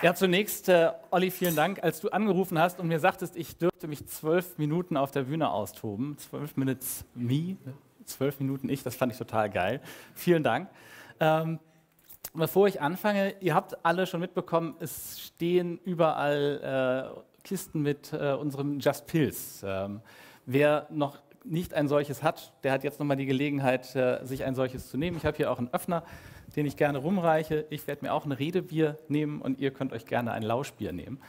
Ja, zunächst, äh, Olli, vielen Dank, als du angerufen hast und mir sagtest, ich dürfte mich zwölf Minuten auf der Bühne austoben. Zwölf Minutes me, zwölf Minuten ich, das fand ich total geil. Vielen Dank. Ähm, bevor ich anfange, ihr habt alle schon mitbekommen, es stehen überall äh, Kisten mit äh, unserem Just Pills. Ähm, wer noch nicht ein solches hat, der hat jetzt nochmal die Gelegenheit, äh, sich ein solches zu nehmen. Ich habe hier auch einen Öffner, den ich gerne rumreiche. Ich werde mir auch ein Redebier nehmen und ihr könnt euch gerne ein Lauschbier nehmen.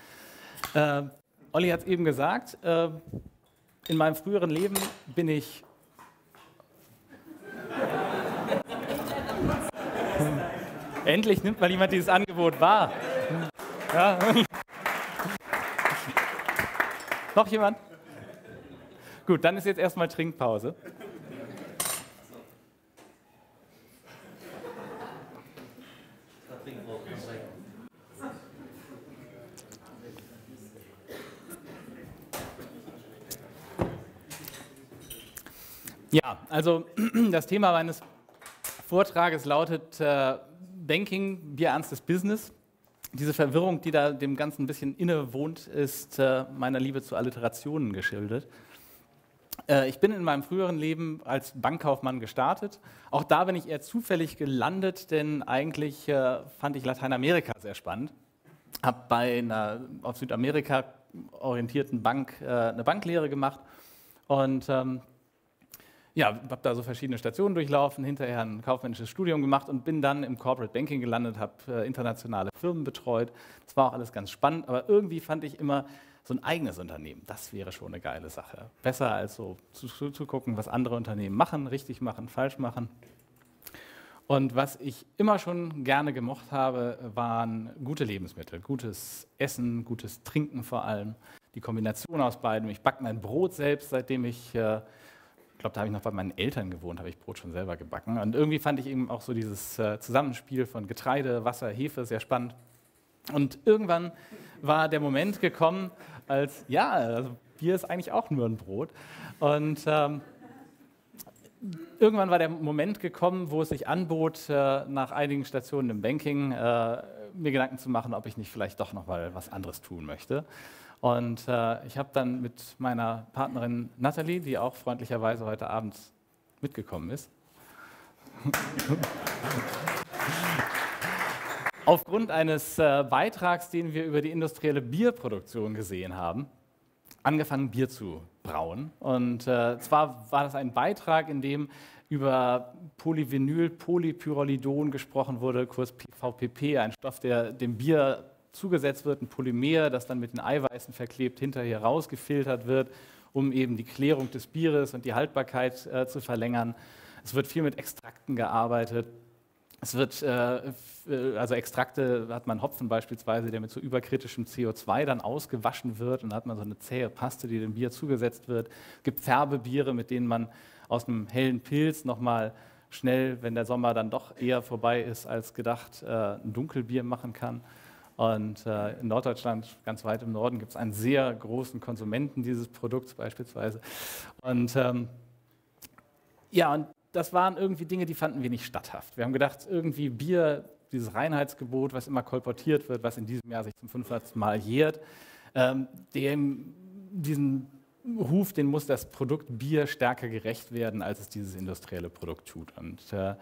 Äh, Olli hat es eben gesagt, äh, in meinem früheren Leben bin ich Endlich nimmt mal jemand dieses Angebot wahr. Ja. Noch jemand? Gut, dann ist jetzt erstmal Trinkpause. Ja, also das Thema meines Vortrages lautet äh, Banking, bierernstes Business. Diese Verwirrung, die da dem Ganzen ein bisschen innewohnt, ist äh, meiner Liebe zu Alliterationen geschildert. Äh, ich bin in meinem früheren Leben als Bankkaufmann gestartet. Auch da bin ich eher zufällig gelandet, denn eigentlich äh, fand ich Lateinamerika sehr spannend. Habe bei einer auf Südamerika orientierten Bank äh, eine Banklehre gemacht und ähm, ja, habe da so verschiedene Stationen durchlaufen, hinterher ein kaufmännisches Studium gemacht und bin dann im Corporate Banking gelandet, habe internationale Firmen betreut. Das war auch alles ganz spannend, aber irgendwie fand ich immer so ein eigenes Unternehmen, das wäre schon eine geile Sache. Besser als so zu, zu, gucken, was andere Unternehmen machen, richtig machen, falsch machen. Und was ich immer schon gerne gemocht habe, waren gute Lebensmittel, gutes Essen, gutes Trinken vor allem. Die Kombination aus beiden. Ich backe mein Brot selbst, seitdem ich äh, ich glaube, da habe ich noch bei meinen Eltern gewohnt, habe ich Brot schon selber gebacken. Und irgendwie fand ich eben auch so dieses äh, Zusammenspiel von Getreide, Wasser, Hefe sehr spannend. Und irgendwann war der Moment gekommen, als, ja, also Bier ist eigentlich auch nur ein Brot. Und ähm, irgendwann war der Moment gekommen, wo es sich anbot, äh, nach einigen Stationen im Banking äh, mir Gedanken zu machen, ob ich nicht vielleicht doch noch mal was anderes tun möchte. Und äh, ich habe dann mit meiner Partnerin Nathalie, die auch freundlicherweise heute Abend mitgekommen ist, aufgrund eines äh, Beitrags, den wir über die industrielle Bierproduktion gesehen haben, angefangen, Bier zu brauen. Und äh, zwar war das ein Beitrag, in dem über Polyvinyl, Polypyrrolidon gesprochen wurde, kurz VPP, ein Stoff, der dem Bier zugesetzt wird, ein Polymer, das dann mit den Eiweißen verklebt hinterher rausgefiltert wird, um eben die Klärung des Bieres und die Haltbarkeit äh, zu verlängern. Es wird viel mit Extrakten gearbeitet. Es wird, äh, also Extrakte hat man Hopfen beispielsweise, der mit so überkritischem CO2 dann ausgewaschen wird und dann hat man so eine zähe Paste, die dem Bier zugesetzt wird. Es gibt Färbebiere, mit denen man aus einem hellen Pilz nochmal schnell, wenn der Sommer dann doch eher vorbei ist als gedacht, äh, ein Dunkelbier machen kann. Und äh, in Norddeutschland, ganz weit im Norden, gibt es einen sehr großen Konsumenten dieses Produkts beispielsweise. Und ähm, ja, und das waren irgendwie Dinge, die fanden wir nicht statthaft. Wir haben gedacht, irgendwie Bier, dieses Reinheitsgebot, was immer kolportiert wird, was in diesem Jahr sich zum 500. Mal jährt, ähm, dem, diesen Ruf, den muss das Produkt Bier stärker gerecht werden, als es dieses industrielle Produkt tut. Und äh,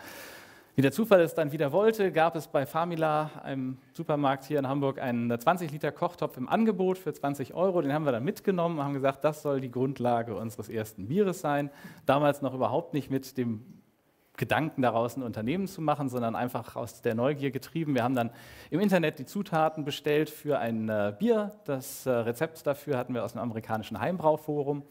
wie der Zufall es dann wieder wollte, gab es bei Famila, einem Supermarkt hier in Hamburg, einen 20-Liter-Kochtopf im Angebot für 20 Euro. Den haben wir dann mitgenommen und haben gesagt, das soll die Grundlage unseres ersten Bieres sein. Damals noch überhaupt nicht mit dem Gedanken daraus ein Unternehmen zu machen, sondern einfach aus der Neugier getrieben. Wir haben dann im Internet die Zutaten bestellt für ein äh, Bier. Das äh, Rezept dafür hatten wir aus dem amerikanischen Heimbrauforum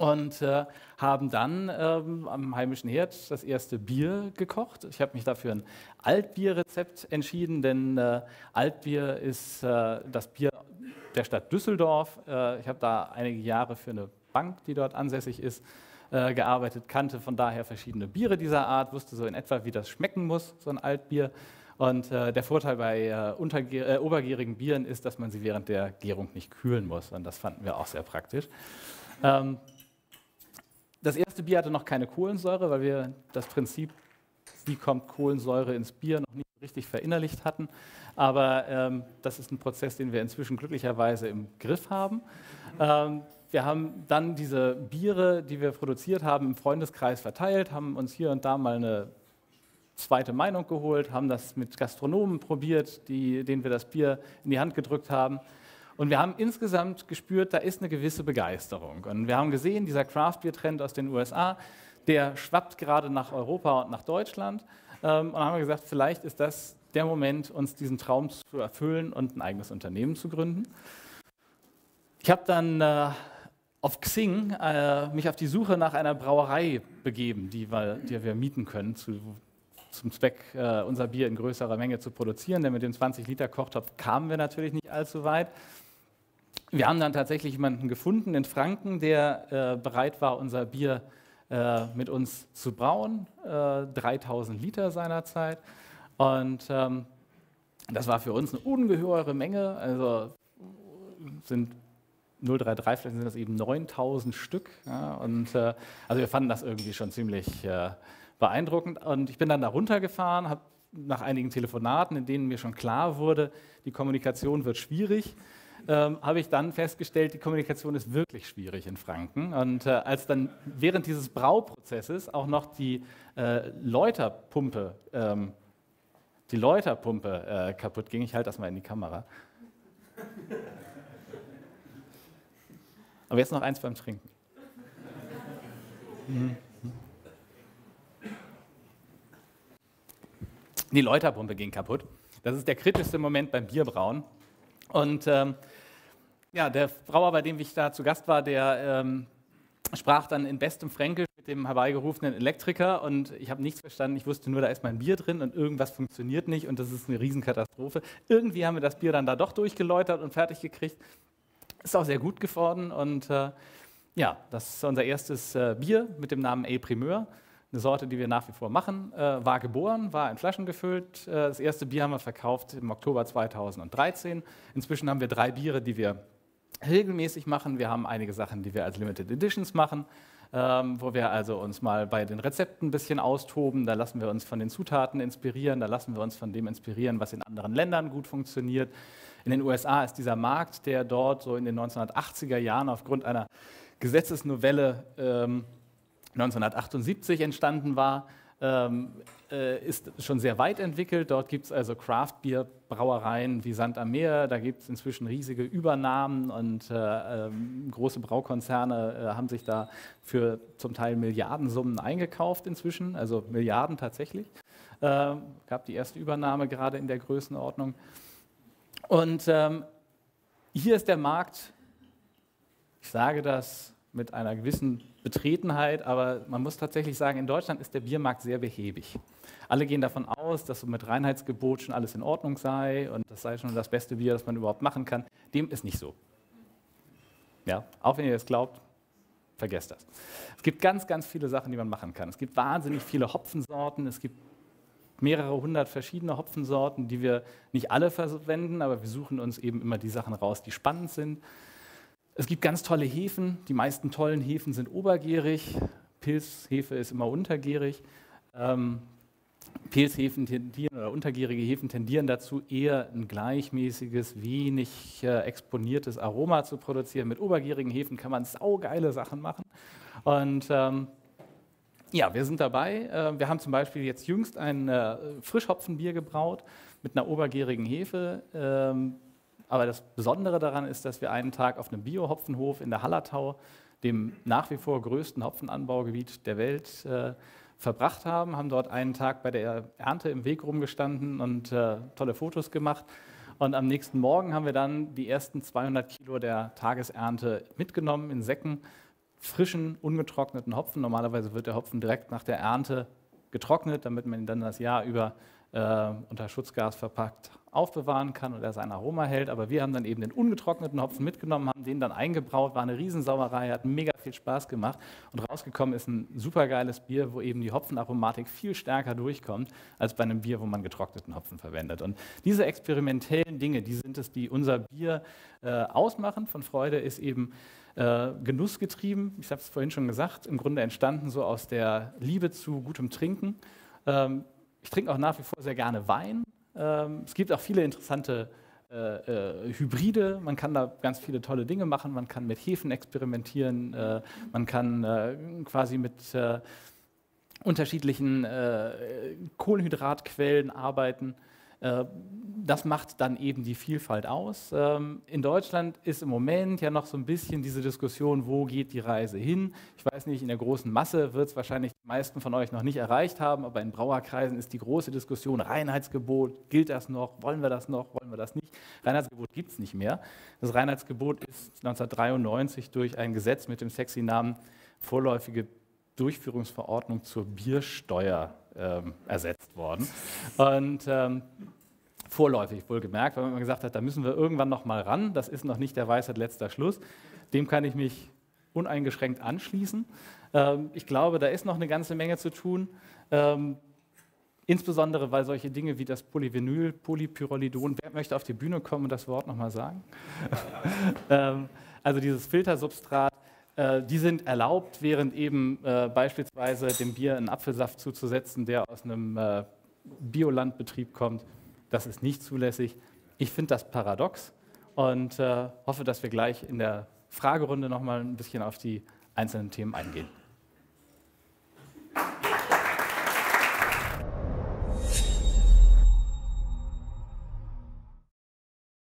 und äh, haben dann ähm, am heimischen Herd das erste Bier gekocht. Ich habe mich dafür ein Altbierrezept entschieden, denn äh, Altbier ist äh, das Bier der Stadt Düsseldorf. Äh, ich habe da einige Jahre für eine Bank, die dort ansässig ist, äh, gearbeitet, kannte von daher verschiedene Biere dieser Art, wusste so in etwa, wie das schmecken muss, so ein Altbier. Und äh, der Vorteil bei äh, obergärigen Bieren ist, dass man sie während der Gärung nicht kühlen muss. Und das fanden wir auch sehr praktisch. Ähm, das erste Bier hatte noch keine Kohlensäure, weil wir das Prinzip, wie kommt Kohlensäure ins Bier, noch nicht richtig verinnerlicht hatten. Aber ähm, das ist ein Prozess, den wir inzwischen glücklicherweise im Griff haben. Ähm, wir haben dann diese Biere, die wir produziert haben, im Freundeskreis verteilt, haben uns hier und da mal eine zweite Meinung geholt, haben das mit Gastronomen probiert, die, denen wir das Bier in die Hand gedrückt haben. Und wir haben insgesamt gespürt, da ist eine gewisse Begeisterung. Und wir haben gesehen, dieser Craft-Bier-Trend aus den USA, der schwappt gerade nach Europa und nach Deutschland. Ähm, und haben wir gesagt, vielleicht ist das der Moment, uns diesen Traum zu erfüllen und ein eigenes Unternehmen zu gründen. Ich habe dann äh, auf Xing äh, mich auf die Suche nach einer Brauerei begeben, die, wir, die wir mieten können, zu, zum Zweck, äh, unser Bier in größerer Menge zu produzieren. Denn mit dem 20-Liter-Kochtopf kamen wir natürlich nicht allzu weit. Wir haben dann tatsächlich jemanden gefunden in Franken, der äh, bereit war, unser Bier äh, mit uns zu brauen. 3000 äh, Liter seinerzeit. Und ähm, das war für uns eine ungeheure Menge. Also sind 033, vielleicht sind das eben 9000 Stück. Ja, und äh, also wir fanden das irgendwie schon ziemlich äh, beeindruckend. Und ich bin dann da runtergefahren, habe nach einigen Telefonaten, in denen mir schon klar wurde, die Kommunikation wird schwierig, ähm, habe ich dann festgestellt, die Kommunikation ist wirklich schwierig in Franken. Und äh, als dann während dieses Brauprozesses auch noch die äh, Läuterpumpe, ähm, die Läuterpumpe äh, kaputt ging, ich halte das mal in die Kamera. Aber jetzt noch eins beim Trinken. Die Läuterpumpe ging kaputt. Das ist der kritischste Moment beim Bierbrauen. Und ähm, ja, der Brauer, bei dem ich da zu Gast war, der ähm, sprach dann in bestem Fränkisch mit dem herbeigerufenen Elektriker und ich habe nichts verstanden. Ich wusste nur, da ist mein Bier drin und irgendwas funktioniert nicht und das ist eine Riesenkatastrophe. Irgendwie haben wir das Bier dann da doch durchgeläutert und fertig gekriegt. Ist auch sehr gut geworden und äh, ja, das ist unser erstes äh, Bier mit dem Namen A Primeur. Eine Sorte, die wir nach wie vor machen, äh, war geboren, war in Flaschen gefüllt. Äh, das erste Bier haben wir verkauft im Oktober 2013. Inzwischen haben wir drei Biere, die wir regelmäßig machen. Wir haben einige Sachen, die wir als Limited Editions machen, ähm, wo wir also uns mal bei den Rezepten ein bisschen austoben. Da lassen wir uns von den Zutaten inspirieren, da lassen wir uns von dem inspirieren, was in anderen Ländern gut funktioniert. In den USA ist dieser Markt, der dort so in den 1980er Jahren aufgrund einer Gesetzesnovelle ähm, 1978 entstanden war, ähm, äh, ist schon sehr weit entwickelt. Dort gibt es also Craft-Bier-Brauereien wie Sand am Meer. Da gibt es inzwischen riesige Übernahmen und äh, äh, große Braukonzerne äh, haben sich da für zum Teil Milliardensummen eingekauft inzwischen, also Milliarden tatsächlich. Äh, gab die erste Übernahme gerade in der Größenordnung. Und ähm, hier ist der Markt, ich sage das mit einer gewissen Betretenheit, aber man muss tatsächlich sagen, in Deutschland ist der Biermarkt sehr behäbig. Alle gehen davon aus, dass so mit Reinheitsgebot schon alles in Ordnung sei und das sei schon das beste Bier, das man überhaupt machen kann. Dem ist nicht so. Ja, auch wenn ihr das glaubt, vergesst das. Es gibt ganz, ganz viele Sachen, die man machen kann. Es gibt wahnsinnig viele Hopfensorten, es gibt mehrere hundert verschiedene Hopfensorten, die wir nicht alle verwenden, aber wir suchen uns eben immer die Sachen raus, die spannend sind. Es gibt ganz tolle Hefen. Die meisten tollen Hefen sind obergärig. Pilzhefe ist immer untergärig. Ähm, Pilzhefen tendieren oder untergärige Hefen tendieren dazu, eher ein gleichmäßiges, wenig äh, exponiertes Aroma zu produzieren. Mit obergärigen Hefen kann man saugeile Sachen machen. Und ähm, ja, wir sind dabei. Äh, wir haben zum Beispiel jetzt jüngst ein äh, Frischhopfenbier gebraut mit einer obergärigen Hefe. Ähm, aber das Besondere daran ist, dass wir einen Tag auf einem Biohopfenhof in der Hallertau, dem nach wie vor größten Hopfenanbaugebiet der Welt, äh, verbracht haben, haben dort einen Tag bei der Ernte im Weg rumgestanden und äh, tolle Fotos gemacht. Und am nächsten Morgen haben wir dann die ersten 200 Kilo der Tagesernte mitgenommen in Säcken, frischen, ungetrockneten Hopfen. Normalerweise wird der Hopfen direkt nach der Ernte getrocknet, damit man ihn dann das Jahr über äh, unter Schutzgas verpackt aufbewahren kann und er sein Aroma hält. Aber wir haben dann eben den ungetrockneten Hopfen mitgenommen, haben den dann eingebraut, war eine Riesensauerei, hat mega viel Spaß gemacht und rausgekommen ist ein supergeiles Bier, wo eben die Hopfenaromatik viel stärker durchkommt als bei einem Bier, wo man getrockneten Hopfen verwendet. Und diese experimentellen Dinge, die sind es, die unser Bier äh, ausmachen. Von Freude ist eben äh, genussgetrieben. Ich habe es vorhin schon gesagt, im Grunde entstanden so aus der Liebe zu gutem Trinken. Ähm, ich trinke auch nach wie vor sehr gerne Wein. Ähm, es gibt auch viele interessante äh, äh, Hybride. Man kann da ganz viele tolle Dinge machen. Man kann mit Hefen experimentieren. Äh, man kann quasi mit unterschiedlichen Kohlenhydratquellen arbeiten. Äh, das macht dann eben die Vielfalt aus. Ähm, in Deutschland ist im Moment ja noch so ein bisschen diese Diskussion, wo geht die Reise hin? Ich weiß nicht, in der großen Masse wird es wahrscheinlich die meisten von euch noch nicht erreicht haben, aber in Brauerkreisen ist die große Diskussion, Reinheitsgebot, gilt das noch, wollen wir das noch, wollen wir das nicht? Reinheitsgebot gibt es nicht mehr. Das Reinheitsgebot ist 1993 durch ein Gesetz mit dem sexy Namen vorläufige Durchführungsverordnung zur Biersteuer ähm, ersetzt worden. Und ähm, vorläufig wohlgemerkt, weil man gesagt hat, da müssen wir irgendwann noch mal ran. Das ist noch nicht der Weisheit letzter Schluss. Dem kann ich mich uneingeschränkt anschließen. Ähm, ich glaube, da ist noch eine ganze Menge zu tun. Ähm, insbesondere, weil solche Dinge wie das Polyvinyl, Polypyrrolidon, wer möchte auf die Bühne kommen und das Wort nochmal sagen? ähm, also dieses Filtersubstrat, die sind erlaubt, während eben äh, beispielsweise dem Bier einen Apfelsaft zuzusetzen, der aus einem äh, Biolandbetrieb kommt. Das ist nicht zulässig. Ich finde das paradox und äh, hoffe, dass wir gleich in der Fragerunde noch mal ein bisschen auf die einzelnen Themen eingehen.